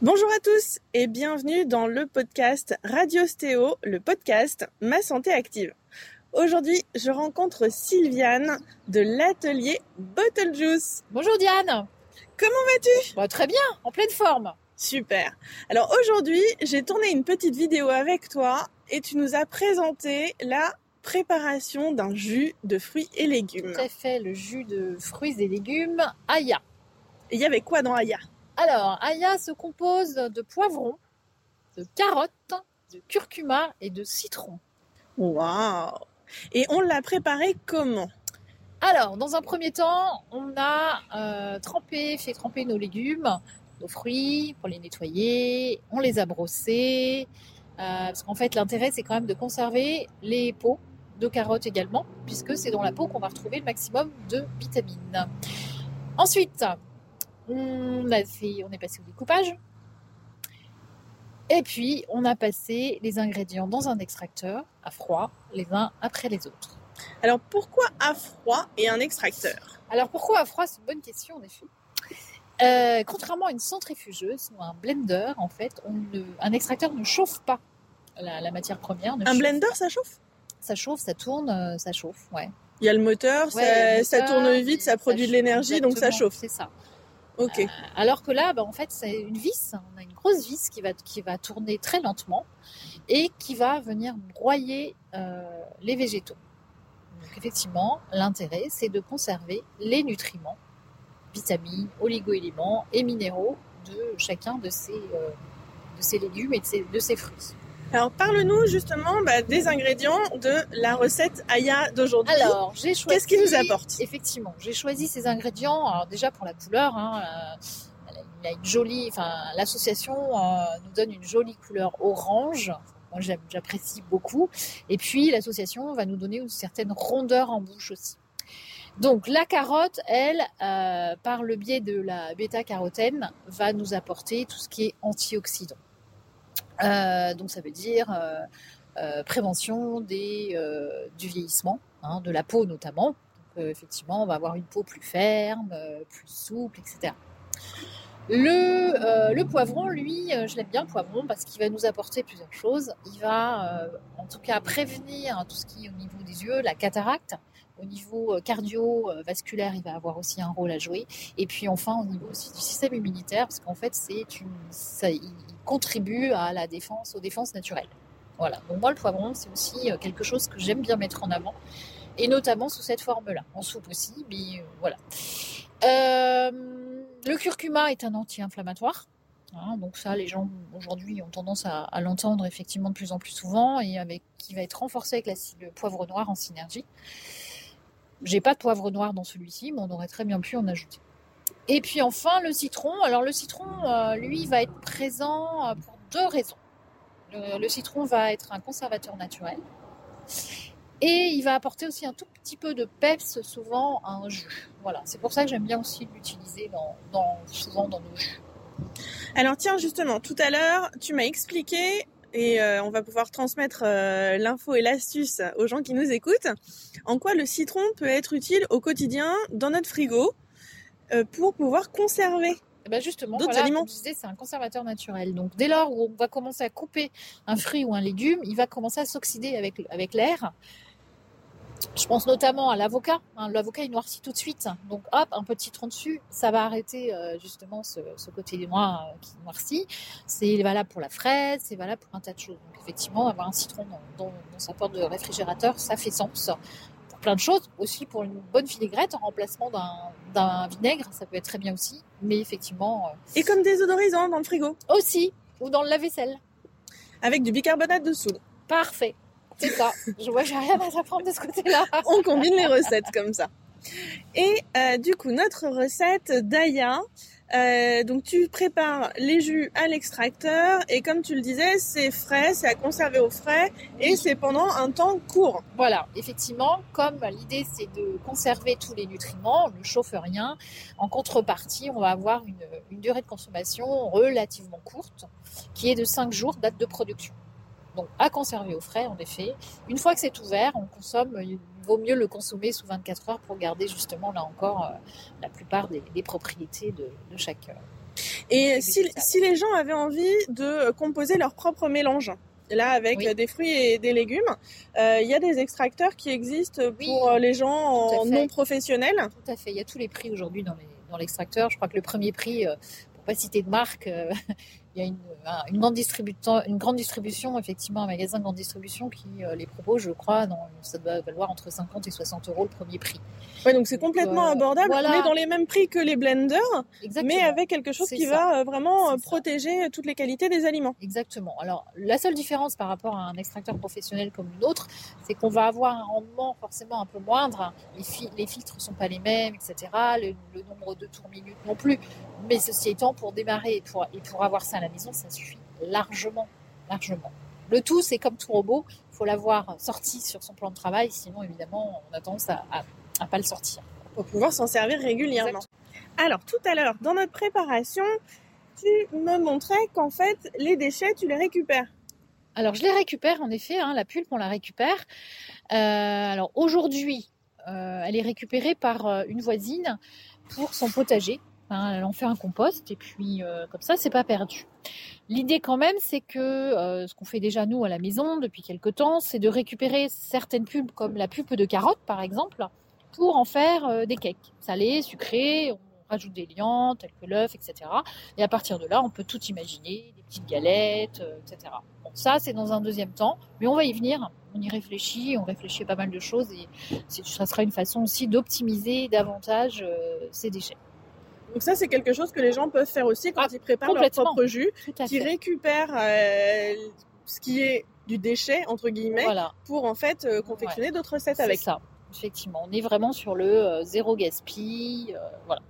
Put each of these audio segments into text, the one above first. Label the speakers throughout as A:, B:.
A: Bonjour à tous et bienvenue dans le podcast Radio Stéo, le podcast Ma Santé Active. Aujourd'hui, je rencontre Sylviane de l'atelier Bottle Juice.
B: Bonjour Diane.
A: Comment vas-tu?
B: Bah, Très bien, en pleine forme.
A: Super. Alors aujourd'hui, j'ai tourné une petite vidéo avec toi et tu nous as présenté la préparation d'un jus de fruits et légumes.
B: Tout à fait, le jus de fruits et légumes Aya.
A: Et il y avait quoi dans Aya?
B: Alors, Aya se compose de poivrons, de carottes, de curcuma et de citron.
A: Waouh Et on l'a préparé comment?
B: Alors, dans un premier temps, on a euh, trempé, fait tremper nos légumes, nos fruits pour les nettoyer. On les a brossés. Euh, parce qu'en fait, l'intérêt, c'est quand même de conserver les peaux de carottes également, puisque c'est dans la peau qu'on va retrouver le maximum de vitamines. Ensuite, on, a fait, on est passé au découpage. Et puis, on a passé les ingrédients dans un extracteur à froid, les uns après les autres.
A: Alors, pourquoi à froid et un extracteur?
B: Alors, pourquoi à froid? C'est une bonne question, en effet. Euh, contrairement à une centrifugeuse ou un blender, en fait, un extracteur ne chauffe pas la, matière première.
A: un blender, ça chauffe?
B: ça chauffe, ça tourne, euh, ça chauffe, ouais.
A: Il y a le moteur, ça, tourne vite, ça produit de l'énergie, donc ça chauffe.
B: C'est ça. Euh, alors que là, bah, en fait, c'est une vis. On a une grosse vis qui va, qui va tourner très lentement et qui va venir broyer euh, les végétaux. Donc effectivement, l'intérêt, c'est de conserver les nutriments, vitamines, oligo-éléments et minéraux de chacun de ces, ces légumes et de ces fruits.
A: Alors parle-nous justement bah, des ingrédients de la recette Aya d'aujourd'hui.
B: Alors j'ai choisi.
A: Qu'est-ce qui nous apporte
B: Effectivement, j'ai choisi ces ingrédients. Alors déjà pour la couleur, hein, euh, il a une jolie. Enfin, l'association euh, nous donne une jolie couleur orange. Moi j'apprécie beaucoup. Et puis l'association va nous donner une certaine rondeur en bouche aussi. Donc la carotte, elle, euh, par le biais de la bêta-carotène, va nous apporter tout ce qui est antioxydant. Euh, donc ça veut dire euh, euh, prévention du vieillissement, hein, de la peau notamment. Effectivement, on va avoir une peau plus ferme, plus souple, etc. Le, le, poivron, lui, je l'aime bien, le poivron, parce qu'il va nous apporter plusieurs choses. Il va, en tout cas, prévenir tout ce qui est au niveau des yeux, la cataracte. Au niveau cardiovasculaire, il va avoir aussi un rôle à jouer. Et puis enfin, au niveau du système immunitaire, parce qu'en fait, ça, contribue à la défense, aux défenses naturelles. Voilà. Donc moi, le poivron, c'est aussi euh, quelque chose que j'aime bien mettre en avant, et notamment sous cette forme-là, en soupe aussi. Mais euh, voilà. Euh, le curcuma est un anti-inflammatoire. Hein, donc ça, les gens aujourd'hui ont tendance à, l'entendre effectivement de plus en plus souvent et qui va être renforcé avec le poivre noir en synergie. J'ai pas de poivre noir dans celui-ci, mais on aurait très bien pu en ajouter. Et puis enfin, le citron. Alors le citron, euh, lui, va être présent euh, pour deux raisons. Le, citron va être un conservateur naturel. Et il va apporter aussi un tout petit peu de peps souvent à un jus. Voilà, c'est pour ça que j'aime bien aussi l'utiliser dans, souvent dans nos jus.
A: Alors tiens, justement, tout à l'heure, tu m'as expliqué, et euh, on va pouvoir transmettre l'info et l'astuce aux gens qui nous écoutent, en quoi le citron peut être utile au quotidien dans notre frigo euh, pour pouvoir conserver
B: eh ben justement, d'autres aliments. c'est un conservateur naturel. Donc dès lors où on va commencer à couper un fruit ou un légume, il va commencer à s'oxyder avec, avec l'air. Je pense notamment à l'avocat. Hein. L'avocat, il noircit tout de suite. Donc, hop, un peu de citron dessus, ça va arrêter euh, justement ce, côté noir euh, qui noircit. C'est valable pour la fraise, c'est valable pour un tas de choses. Donc, effectivement, avoir un citron dans, dans sa porte de réfrigérateur, ça fait sens plein de choses. Aussi pour une bonne vinaigrette en remplacement d'un vinaigre, ça peut être très bien aussi. Mais effectivement. Euh,
A: Et comme désodorisant dans le frigo
B: Aussi, ou dans le lave-vaisselle.
A: Avec du bicarbonate de soude.
B: Parfait. C'est ça. Je vois, j'ai rien à apprendre de ce côté-là.
A: On combine les recettes comme ça. Et euh, du coup, notre recette d'Aya, euh, donc tu prépares les jus à l'extracteur et comme tu le disais, c'est frais, c'est à conserver au frais et c'est pendant un temps court.
B: Voilà, effectivement, comme l'idée c'est de conserver tous les nutriments, ne chauffe rien. En contrepartie, on va avoir une, une durée de consommation relativement courte qui est de 5 jours date de production. Donc à conserver au frais, en effet. Une fois que c'est ouvert, on consomme, il vaut mieux le consommer sous 24 heures pour garder justement là encore euh, la plupart des, propriétés de, chaque,
A: Et si, si les gens avaient envie de composer leur propre mélange, là avec
B: Oui.
A: des fruits et des légumes. Euh, Il y a des extracteurs qui existent pour
B: Oui,
A: euh, les gens non professionnels.
B: Tout à fait. Il y a tous les prix aujourd'hui dans l'extracteur. Je crois que le premier prix, euh, pour pas citer de marque, euh, y a une, un- une, grande distribution, une grande distribution, effectivement, un magasin de grande distribution qui euh, les propose, je crois, dans, ça doit valoir entre 50 et 60 euros le premier prix.
A: Ouais, donc c'est complètement
B: euh,
A: abordable.
B: voilà.
A: On est dans les mêmes prix que les blenders,
B: Exactement.
A: mais avec quelque chose qui
B: ça.
A: va euh, vraiment
B: ça.
A: protéger toutes les qualités des aliments.
B: Exactement. Alors, la seule différence par rapport à un extracteur professionnel comme une autre, c'est qu'on va avoir un rendement forcément un peu moindre. Les, fi- les filtres sont pas les mêmes, etc. Le, le nombre de tours minutes non plus. Mais ceci étant, pour démarrer et pour, et pour avoir ça à la maison, ça suffit largement, largement. Le tout, c'est comme tout robot, il faut l'avoir sorti sur son plan de travail, sinon évidemment, on a tendance à, à, à pas le sortir.
A: pour pouvoir s'en servir régulièrement. Alors tout à l'heure, dans notre préparation, tu me montrais qu'en fait, les déchets, tu les récupères.
B: Alors, je les récupère, en effet, hein, la pulpe, on la récupère. Euh, alors, aujourd'hui, euh, elle est récupérée par euh, une voisine pour son potager. Hein, elle en fait un compost et puis euh, comme ça, c'est pas perdu. L'idée quand même, c'est que euh, ce qu'on fait déjà nous à la maison depuis quelque temps, c'est de récupérer certaines pulpes comme la pulpe de carotte par exemple, pour en faire euh, des cakes salés, sucrés. On rajoute des liants tels que l'œuf, etc. Et à partir de là, on peut tout imaginer, des petites galettes, etc. Bon, ça, c'est dans un deuxième temps, mais on va y venir. On y réfléchit, on réfléchit à pas mal de choses et ça sera une façon aussi d'optimiser davantage ces déchets.
A: Donc ça, c'est quelque chose que les gens peuvent faire aussi quand
B: Ah,
A: ils préparent leur propre jus, qui récupèrent euh, ce qui est du déchet, entre guillemets,
B: Voilà,
A: pour en fait euh, confectionner d'autres recettes
B: c'est
A: avec.
B: ça. Effectivement, on est vraiment sur le euh, zéro gaspille. voilà.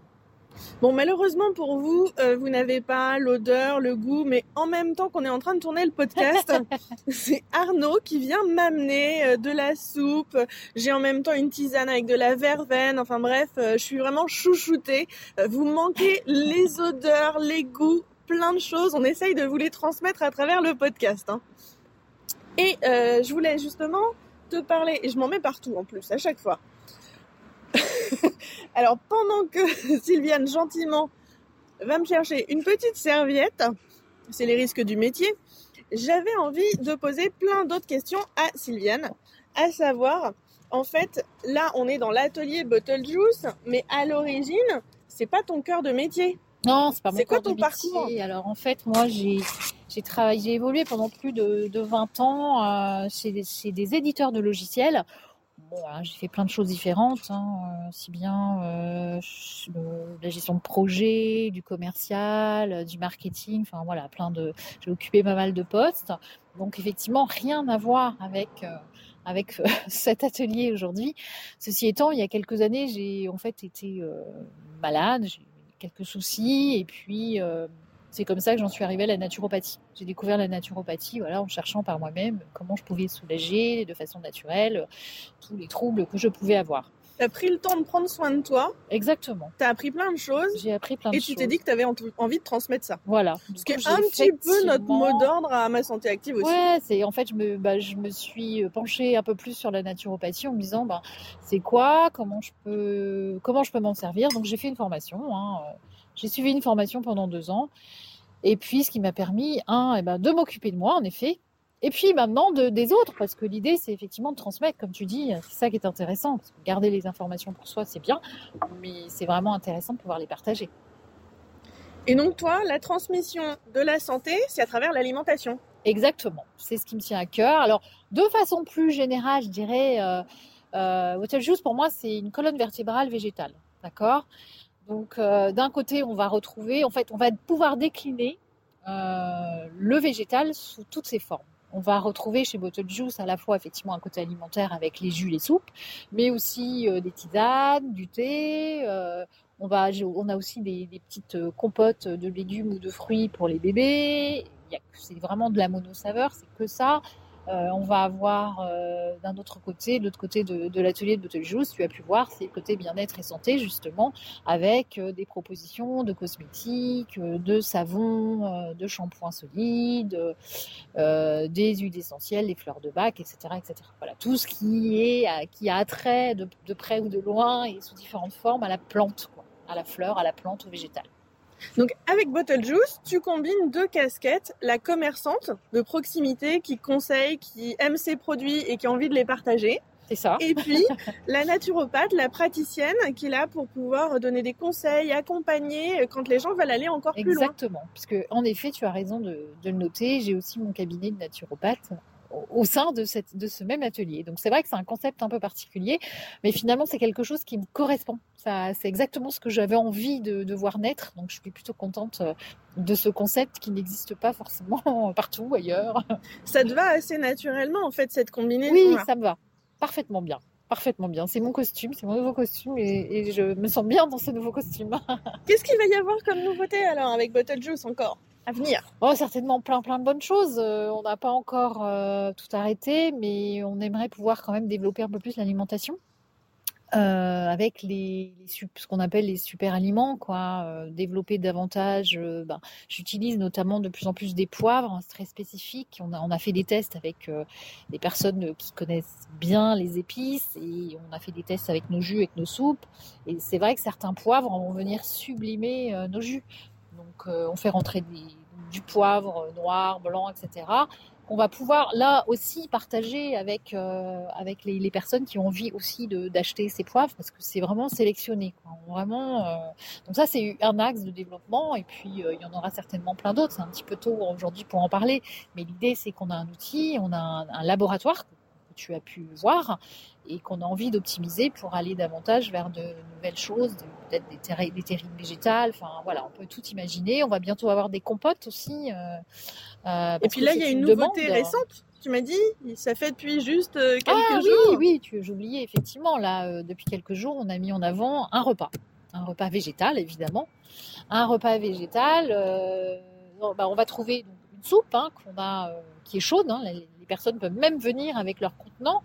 A: Bon, malheureusement pour vous, euh, vous n'avez pas l'odeur, le goût, mais en même temps qu'on est en train de tourner le podcast, c'est Arnaud qui vient m'amener euh, de la soupe. J'ai en même temps une tisane avec de la verveine. Enfin bref, euh, je suis vraiment chouchoutée. Vous manquez les odeurs, les goûts, plein de choses. On essaye de vous les transmettre à travers le podcast. hein. Et je voulais justement te parler, et je m'en mets partout en plus, à chaque fois. Alors pendant que Sylviane gentiment va me chercher une petite serviette, c'est les risques du métier, j'avais envie de poser plein d'autres questions à Sylviane, à savoir, en fait, là on est dans l'atelier Bottle Juice, mais à l'origine, c'est pas ton cœur de métier.
B: Non, c'est pas mon
A: C'est quoi
B: corps de
A: ton
B: métier.
A: parcours
B: Alors en fait, moi j'ai j'ai travaillé, j'ai évolué pendant plus de, de 20 ans euh, chez, des, chez des éditeurs de logiciels. Hein, j'ai fait plein de choses différentes, hein, euh, si bien euh, la gestion de projet, du commercial, euh, du marketing, enfin voilà, plein de. J'ai occupé pas mal de postes. Donc effectivement, rien à voir avec avec cet atelier aujourd'hui. Ceci étant, il y a quelques années, j'ai en fait été malade, j'ai eu quelques soucis, et puis c'est comme ça que j'en suis arrivée à la naturopathie. J'ai découvert la naturopathie, voilà, en cherchant par moi-même comment je pouvais soulager de façon naturelle euh, tous les troubles que je pouvais avoir.
A: T'as pris le temps de prendre soin de toi,
B: Exactement.
A: t'as appris plein de choses,
B: J'ai appris plein de
A: et
B: choses.
A: tu t'es dit que t'avais en- envie de transmettre ça.
B: voilà.
A: Ce qui est un petit peu notre mot d'ordre à ma santé active aussi.
B: Ouais, c'est en fait je me bah, je me suis penchée un peu plus sur la naturopathie en me disant bah c'est quoi, comment je peux comment je peux m'en servir. Donc j'ai fait une formation. hein, euh, J'ai suivi une formation pendant deux ans. Et puis ce qui m'a permis un eh ben, de m'occuper de moi en effet. Et puis maintenant de, des autres, parce que l'idée c'est effectivement de transmettre, comme tu dis, c'est ça qui est intéressant. Parce que garder les informations pour soi c'est bien, mais c'est vraiment intéressant de pouvoir les partager.
A: Et donc toi, la transmission de la santé, c'est à travers l'alimentation.
B: Exactement, c'est ce qui me tient à cœur. Alors, de façon plus générale, je dirais, euh, euh, Water Juice, pour moi, c'est une colonne vertébrale végétale. D'accord? Donc, euh, d'un côté, on va retrouver, en fait, on va pouvoir décliner euh, le végétal sous toutes ses formes. On va retrouver chez Bottle Juice à la fois effectivement un côté alimentaire avec les jus, les soupes, mais aussi euh, des tisanes, du thé. on, va, on a aussi des, des petites compotes de légumes ou de fruits pour les bébés. C'est vraiment de la mono-saveur, c'est que ça. Euh, on va avoir euh, d'un autre côté, de l'autre côté de, l'atelier de Juice, tu as pu voir, c'est le côté bien-être et santé, justement, avec euh, des propositions de cosmétiques, de savons, de shampoings solides, des huiles essentielles, des fleurs de bac, etc. etc. Voilà, tout ce qui, est, qui a attrait de, de près ou de loin et sous différentes formes à la plante, quoi, à la fleur, à la plante, au végétal.
A: Donc avec Bottle Juice, tu combines deux casquettes, la commerçante de proximité qui conseille, qui aime ses produits et qui a envie de les partager.
B: C'est ça.
A: Et puis la naturopathe, la praticienne qui est là pour pouvoir donner des conseils, accompagner quand les gens veulent aller encore plus loin.
B: Exactement. Puisque en effet, tu as raison de, de le noter. J'ai aussi mon cabinet de naturopathe au sein de, cette, de ce même atelier. Donc c'est vrai que c'est un concept un peu particulier, mais finalement c'est quelque chose qui me correspond. Ça, c'est exactement ce que j'avais envie de, de, voir naître. Donc je suis plutôt contente euh, de ce concept qui n'existe pas forcément partout ailleurs.
A: Ça te va assez naturellement en fait cette combinaison.
B: Oui, ça me va parfaitement bien. Parfaitement bien. C'est mon costume, c'est mon nouveau costume et, et, je me sens bien dans ce nouveau costume.
A: Qu'est-ce qu'il va y avoir comme nouveauté alors avec Bottle Juice encore? Venir
B: Oh, certainement plein plein de bonnes choses. Euh, on n'a pas encore euh, tout arrêté, mais on aimerait pouvoir quand même développer un peu plus l'alimentation. Euh, avec les, les ce qu'on appelle les super aliments, quoi, développer davantage. Ben, J'utilise notamment de plus en plus des poivres hein, très spécifiques. On a, on a fait des tests avec des personnes qui connaissent bien les épices et on a fait des tests avec nos jus, avec nos soupes. Et c'est vrai que certains poivres vont venir sublimer nos jus. Donc on fait rentrer du poivre noir, blanc, etc qu'on va pouvoir là aussi partager avec, euh, avec les, personnes qui ont envie aussi d'acheter ces poivres parce que c'est vraiment sélectionné. Vraiment, euh... Donc ça, c'est un axe de développement et puis euh, il y en aura certainement plein d'autres. C'est un petit peu tôt aujourd'hui pour en parler, mais l'idée, c'est qu'on a un outil, on a un, laboratoire tu as pu voir et qu'on a envie d'optimiser pour aller davantage vers de nouvelles choses, peut-être des, terri des terrines végétales. Enfin voilà, on peut tout imaginer. On va bientôt avoir des compotes aussi. Euh,
A: euh, et puis là, il y a une, une nouveauté demande. récente. Tu m'as dit, ça fait depuis juste euh, quelques
B: ah,
A: jours.
B: Oui, oui, j'oubliais effectivement. Là, euh, depuis quelques jours, on a mis en avant un repas, un repas végétal évidemment, un repas végétal. Euh, non, bah, on va trouver une soupe hein, qu'on a, qui est chaude. Hein, personnes peuvent même venir avec leur contenant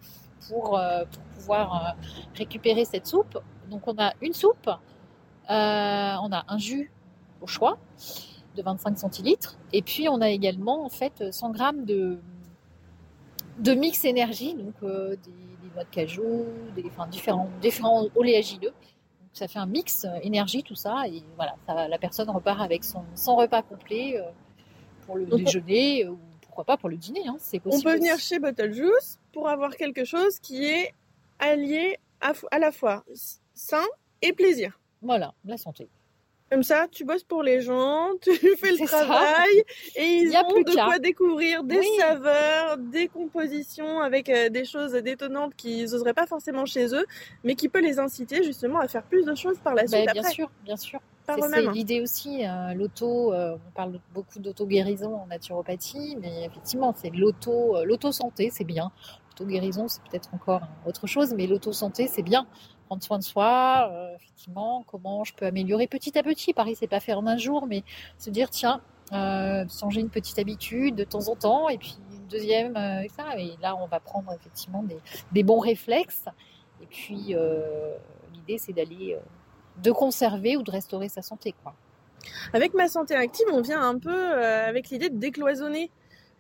B: pour, euh, pour pouvoir euh, récupérer cette soupe. Donc on a une soupe, euh, on a un jus au choix de 25 centilitres, et puis on a également en fait 100 grammes de, de mix énergie, donc des, des, noix de cajou, des, enfin, différents, différents oléagineux. Donc ça fait un mix énergie, tout ça, et voilà, ça, la personne repart avec son, son repas complet pour le donc déjeuner ou pourquoi pas pour le dîner. Hein, c'est
A: On peut venir chez Bottle Juice pour avoir quelque chose qui est allié à, à la fois sain et plaisir.
B: Voilà, la santé.
A: Comme ça, tu bosses pour les gens, tu fais le travail ça. et ils ont de quoi découvrir des oui. saveurs, des compositions avec euh, des choses détonnantes qu'ils n'oseraient pas forcément chez eux, mais qui peut les inciter justement à faire plus de choses par la suite.
B: Ben,
A: après.
B: Bien sûr, bien sûr. C'est l'idée aussi, euh, l'auto, euh, on parle beaucoup d'auto-guérison en naturopathie, mais effectivement, c'est l'auto, euh, l'auto-santé, c'est bien. L'auto-guérison, c'est peut-être encore autre chose, mais l'auto-santé, c'est bien. Prendre soin de soi, euh, effectivement, comment je peux améliorer petit à petit. Pareil, c'est pas faire en un jour, mais se dire, tiens, changer une petite habitude de temps en temps, et puis une deuxième, et ça. Et là, on va prendre effectivement des, des bons réflexes. Et puis, l'idée, c'est d'aller de conserver ou de restaurer sa santé. Quoi.
A: Avec ma santé active, on vient un peu euh, avec l'idée de décloisonner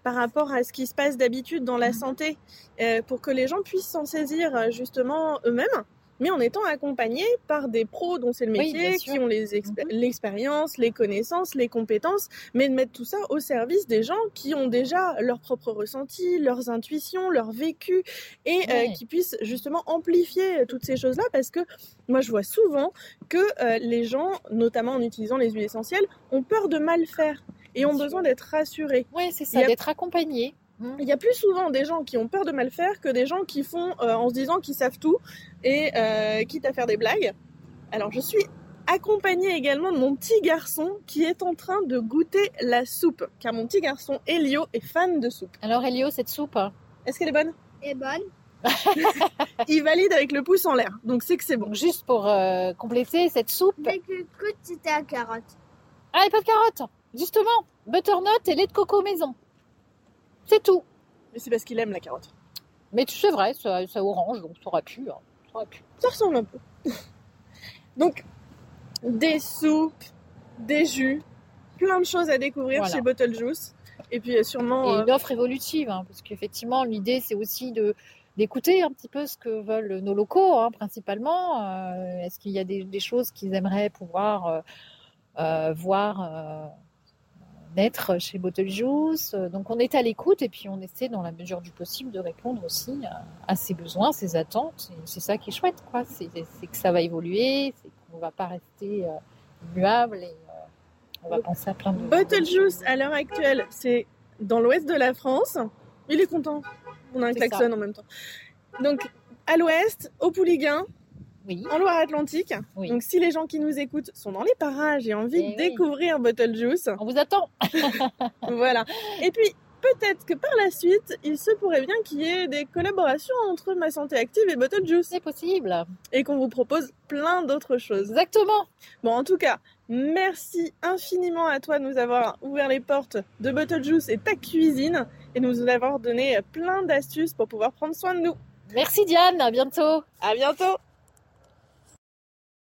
A: par rapport à ce qui se passe d'habitude dans la mmh. santé, euh, pour que les gens puissent s'en saisir euh, justement eux-mêmes mais en étant accompagné par des pros dont c'est le métier, oui, qui ont l'expérience, les connaissances, les compétences, mais de mettre tout ça au service des gens qui ont déjà leurs propres ressentis, leurs intuitions, leur vécu, et oui. euh, qui puissent justement amplifier toutes ces choses-là, parce que moi je vois souvent que euh, les gens, notamment en utilisant les huiles essentielles, ont peur de mal faire et ont besoin d'être rassurés.
B: Oui, c'est ça, d'être accompagnés.
A: Il y a plus souvent des gens qui ont peur de mal faire que des gens qui font euh, en se disant qu'ils savent tout et euh, quitte à faire des blagues. Alors je suis accompagnée également de mon petit garçon qui est en train de goûter la soupe, car mon petit garçon Elio est fan de soupe.
B: Alors Elio, cette soupe,
A: est-ce qu'elle est bonne?
C: Elle est bonne.
A: il valide avec le pouce en l'air, donc c'est que c'est bon.
B: Donc juste pour euh, compléter cette soupe.
C: Dès que c'était à carotte.
B: Ah, il n'y a pas de carotte, justement. Butternut et lait de coco maison. C'est tout.
A: Mais c'est parce qu'il aime la carotte.
B: Mais c'est vrai, ça, ça, orange, donc ça aurait pu. Hein. Ça, aurait pu.
A: ça ressemble un peu. donc, des soupes, des jus, plein de choses à découvrir voilà. chez Bottle Juice. Et puis sûrement.
B: Et une offre évolutive, hein, parce qu'effectivement, l'idée, c'est aussi de d'écouter un petit peu ce que veulent nos locaux, hein, principalement. Euh, Est-ce qu'il y a des, des choses qu'ils aimeraient pouvoir euh, euh, voir euh, naître chez Bottle Juice. Donc on est à l'écoute et puis on essaie dans la mesure du possible de répondre aussi à, à ses besoins, ses attentes. C'est ça qui est chouette, quoi. C'est que ça va évoluer, c'est qu'on va pas rester euh, immuable et euh, on va penser à plein de
A: Bottle Juice, à l'heure actuelle, c'est dans l'ouest de la France. Il est content. On a un klaxon en même temps. Donc, à l'ouest, au Pouliguen,
B: Oui,
A: en Loire-Atlantique.
B: oui.
A: Donc, si les gens qui nous écoutent sont dans les parages et ont envie
B: Eh
A: de
B: oui.
A: découvrir Bottle Juice,
B: On vous attend.
A: voilà. Et puis, peut-être que par la suite, il se pourrait bien qu'il y ait des collaborations entre Ma Santé Active et Bottle Juice
B: C'est possible.
A: et qu'on vous propose plein d'autres choses.
B: Exactement.
A: Bon, en tout cas, merci infiniment à toi de nous avoir ouvert les portes de Bottle Juice et ta cuisine et de nous avoir donné plein d'astuces pour pouvoir prendre soin de nous.
B: Merci Diane, à bientôt.
A: À bientôt!